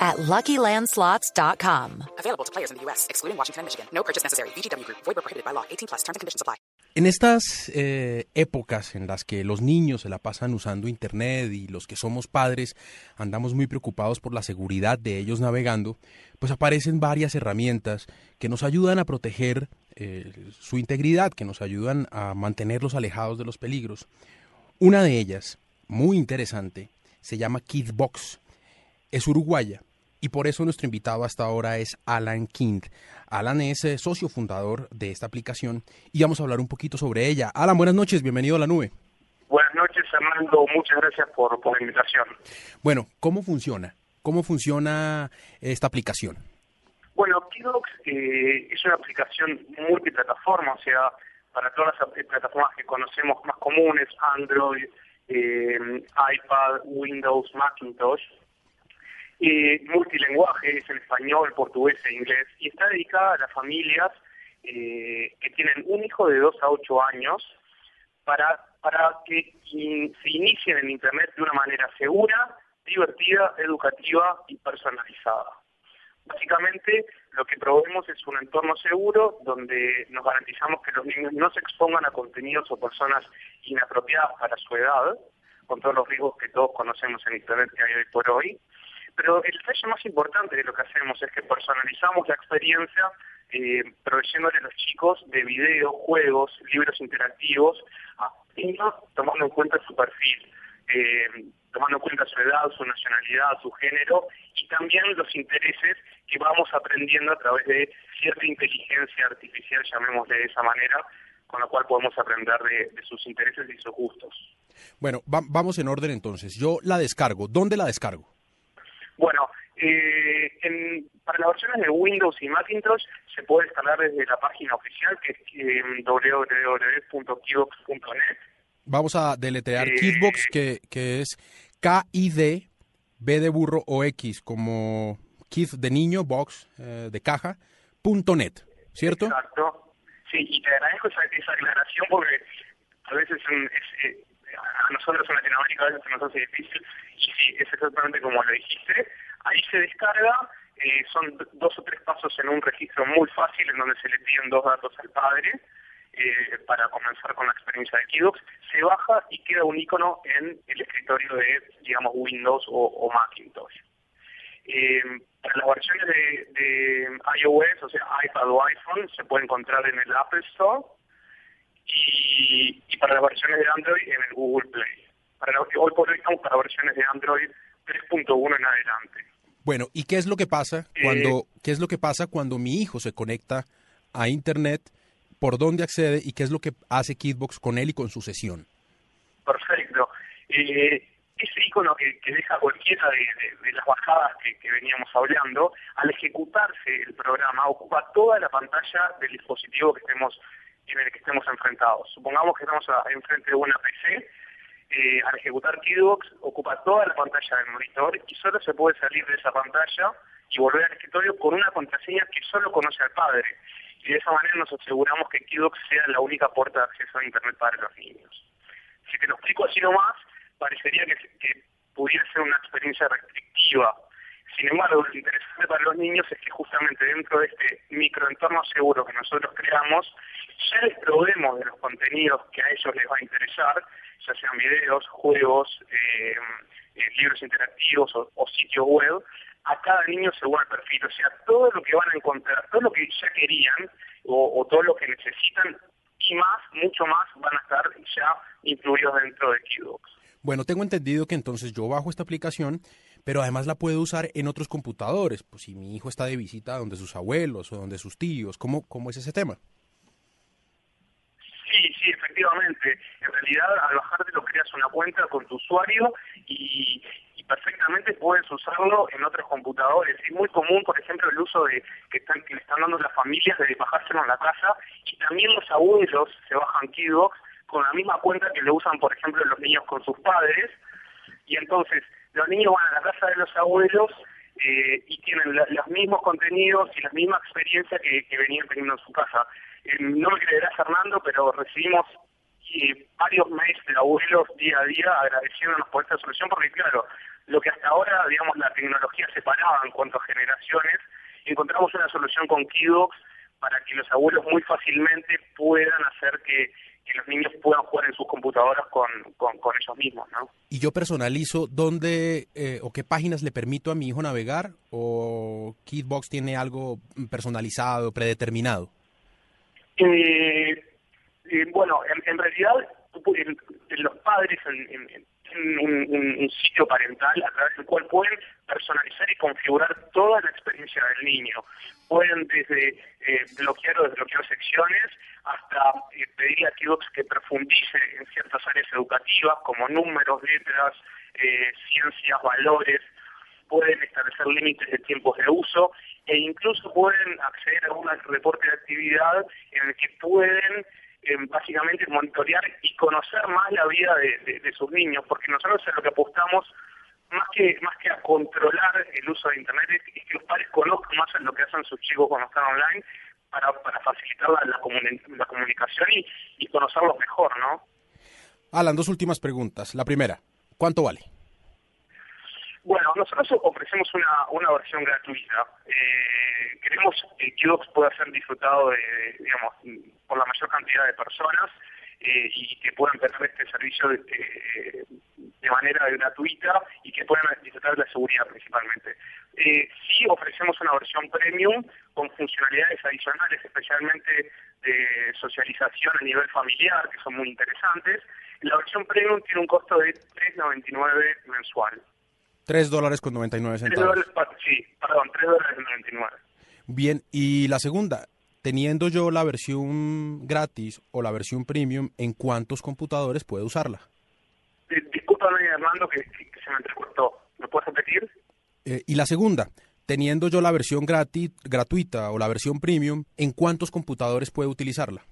at LuckyLandSlots.com. Available to players in the U.S., excluding Washington and Michigan. No purchase necessary. VGW Group. Void prohibited by law. 18 plus. Terms and conditions apply. En estas eh, épocas en las que los niños se la pasan usando Internet y los que somos padres andamos muy preocupados por la seguridad de ellos navegando, pues aparecen varias herramientas que nos ayudan a proteger eh, su integridad, que nos ayudan a mantenerlos alejados de los peligros. Una de ellas, muy interesante, se llama Kidbox. Es uruguaya y por eso nuestro invitado hasta ahora es Alan Kind. Alan es eh, socio fundador de esta aplicación y vamos a hablar un poquito sobre ella. Alan, buenas noches, bienvenido a la nube. Buenas noches, Armando. Muchas gracias por, por la invitación. Bueno, ¿cómo funciona? ¿Cómo funciona esta aplicación? Bueno, Kidox eh, es una aplicación multiplataforma, o sea, para todas las plataformas que conocemos más comunes, Android, eh, iPad, Windows, Macintosh, eh, multilingüaje, es en español, portugués e inglés, y está dedicada a las familias eh, que tienen un hijo de 2 a 8 años para, para que se inicien en Internet de una manera segura, divertida, educativa y personalizada. Básicamente, lo que proveemos es un entorno seguro donde nos garantizamos que los niños no se expongan a contenidos o personas inapropiadas para su edad, con todos los riesgos que todos conocemos en Internet que hay hoy por hoy, pero el detalle más importante de lo que hacemos es que personalizamos la experiencia eh, proveyéndole a los chicos de videos, juegos, libros interactivos, tomando en cuenta su perfil, eh, tomando en cuenta su edad, su nacionalidad, su género y también los intereses que vamos aprendiendo a través de cierta inteligencia artificial, llamémosle de esa manera, con la cual podemos aprender de, sus intereses y sus gustos. Bueno, vamos en orden entonces. Yo la descargo. ¿Dónde la descargo? Bueno, eh, en, para las versiones de Windows y Macintosh se puede descargar desde la página oficial que es eh. Vamos a deletrear eh, Kidbox, que, que es K-I-D, B de burro o X, como Kid de niño, box eh, de caja, punto net, ¿cierto? Exacto. Sí, y te agradezco esa, esa aclaración porque a veces es, eh, nosotros en Latinoamérica a veces se nos hace difícil y sí, es exactamente como lo dijiste. Ahí se descarga, eh, son dos o tres pasos en un registro muy fácil en donde se le piden dos datos al padre eh, para comenzar con la experiencia de Kidox. Se baja y queda un icono en el escritorio de, digamos, Windows o, Macintosh. Eh, para las versiones de, de iOS, o sea, iPad o iPhone, se puede encontrar en el Apple Store y, para las versiones de Android en el Google Play. Para hoy por hoy estamos para versiones de Android 3.1 en adelante. Bueno, ¿y qué es lo que pasa eh, cuando qué es lo que pasa cuando mi hijo se conecta a internet? ¿Por dónde accede y qué es lo que hace Kidbox con él y con su sesión? Perfecto. Eh, ese icono que, deja cualquiera de, las bajadas que, que, veníamos hablando, al ejecutarse el programa, ocupa toda la pantalla del dispositivo que estemos en el que estemos enfrentados. Supongamos que estamos enfrente de una PC, eh, al ejecutar Keybox ocupa toda la pantalla del monitor y solo se puede salir de esa pantalla y volver al escritorio con una contraseña que solo conoce al padre. Y de esa manera nos aseguramos que Keybox sea la única puerta de acceso a Internet para los niños. Si te lo explico así nomás, parecería que, que pudiera ser una experiencia restrictiva sin embargo, lo interesante para los niños es que justamente dentro de este microentorno seguro que nosotros creamos, ya les proveemos de los contenidos que a ellos les va a interesar, ya sean videos, juegos, eh, eh, libros interactivos o, sitios web, a cada niño según el perfil. O sea, todo lo que van a encontrar, todo lo que ya querían o, todo lo que necesitan y más, mucho más, van a estar ya incluidos dentro de Kidbox. Bueno, tengo entendido que entonces yo bajo esta aplicación pero además la puedo usar en otros computadores. Pues si mi hijo está de visita donde sus abuelos o donde sus tíos, ¿cómo, cómo es ese tema? Sí, sí, efectivamente. En realidad, al bajarte lo creas una cuenta con tu usuario y, perfectamente puedes usarlo en otros computadores. Es muy común, por ejemplo, el uso de que, están, que le están dando las familias de bajárselo en la casa y también los abuelos se bajan Kidbox con la misma cuenta que lo usan, por ejemplo, los niños con sus padres. Y entonces los niños van a la casa de los abuelos eh, y tienen los mismos contenidos y la misma experiencia que, venían teniendo en su casa. Eh, no me creerás, Fernando, pero recibimos eh, varios mails de abuelos día a día agradeciéndonos por esta solución, porque claro, lo que hasta ahora, digamos, la tecnología separaba en cuanto a generaciones, encontramos una solución con Kidox para que los abuelos muy fácilmente puedan hacer que, los niños puedan jugar en sus computadoras con, con, ellos mismos, ¿no? ¿Y yo personalizo dónde eh, o qué páginas le permito a mi hijo navegar o Kidbox tiene algo personalizado, predeterminado? Eh, eh, bueno, en, realidad los padres en, un, sitio parental a través del cual pueden personalizar y configurar toda la experiencia del niño. Pueden desde eh, bloquear o desbloquear secciones hasta eh, pedirle a Kidox que profundice en ciertas áreas educativas como números, letras, eh, ciencias, valores. Pueden establecer límites de tiempos de uso e incluso pueden acceder a un reporte de actividad en el que pueden básicamente monitorear y conocer más la vida de, sus niños, porque nosotros en lo que apostamos más que más que a controlar el uso de internet es que los padres conozcan más en lo que hacen sus chicos cuando están online para, para facilitar la, la, comunicación y, y conocerlos mejor, ¿no? Alan, dos últimas preguntas. La primera, ¿cuánto vale? Bueno, nosotros ofrecemos una, una versión gratuita. Eh, queremos que Qdocs pueda ser disfrutado de, digamos, por la mayor cantidad de personas eh, y que puedan tener este servicio de, de, manera gratuita y que puedan disfrutar de la seguridad principalmente. Eh, sí ofrecemos una versión premium con funcionalidades adicionales, especialmente de socialización a nivel familiar, que son muy interesantes. La versión premium tiene un costo de 3,99 mensual. 3 dólares con 99 centavos. sí, perdón, 3 dólares con 99. Bien, y la segunda, teniendo yo la versión gratis o la versión premium, ¿en cuántos computadores puedo usarla? Discúlpame, Armando, que, se me entrecortó. ¿Me puedes repetir? Eh, y la segunda, teniendo yo la versión gratis, gratuita o la versión premium, ¿en cuántos computadores puedo utilizarla?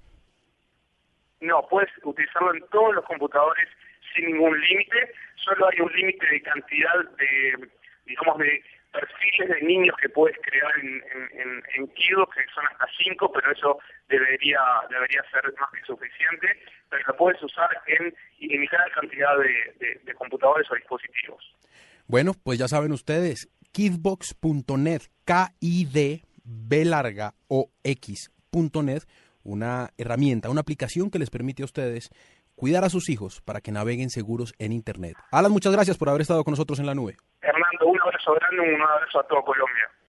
No, puedes utilizarlo en todos los computadores sin ningún límite, solo hay un límite de cantidad de, digamos, de perfiles de niños que puedes crear en, en, en Kido, que son hasta cinco, pero eso debería debería ser más que suficiente, pero lo puedes usar en ilimitada cantidad de, de, computadores o dispositivos. Bueno, pues ya saben ustedes, kidbox.net, K-I-D, B larga o X.net, una herramienta, una aplicación que les permite a ustedes cuidar a sus hijos para que naveguen seguros en Internet. Alan, muchas gracias por haber estado con nosotros en la nube. Abrazo grande, un abrazo a todo Colombia.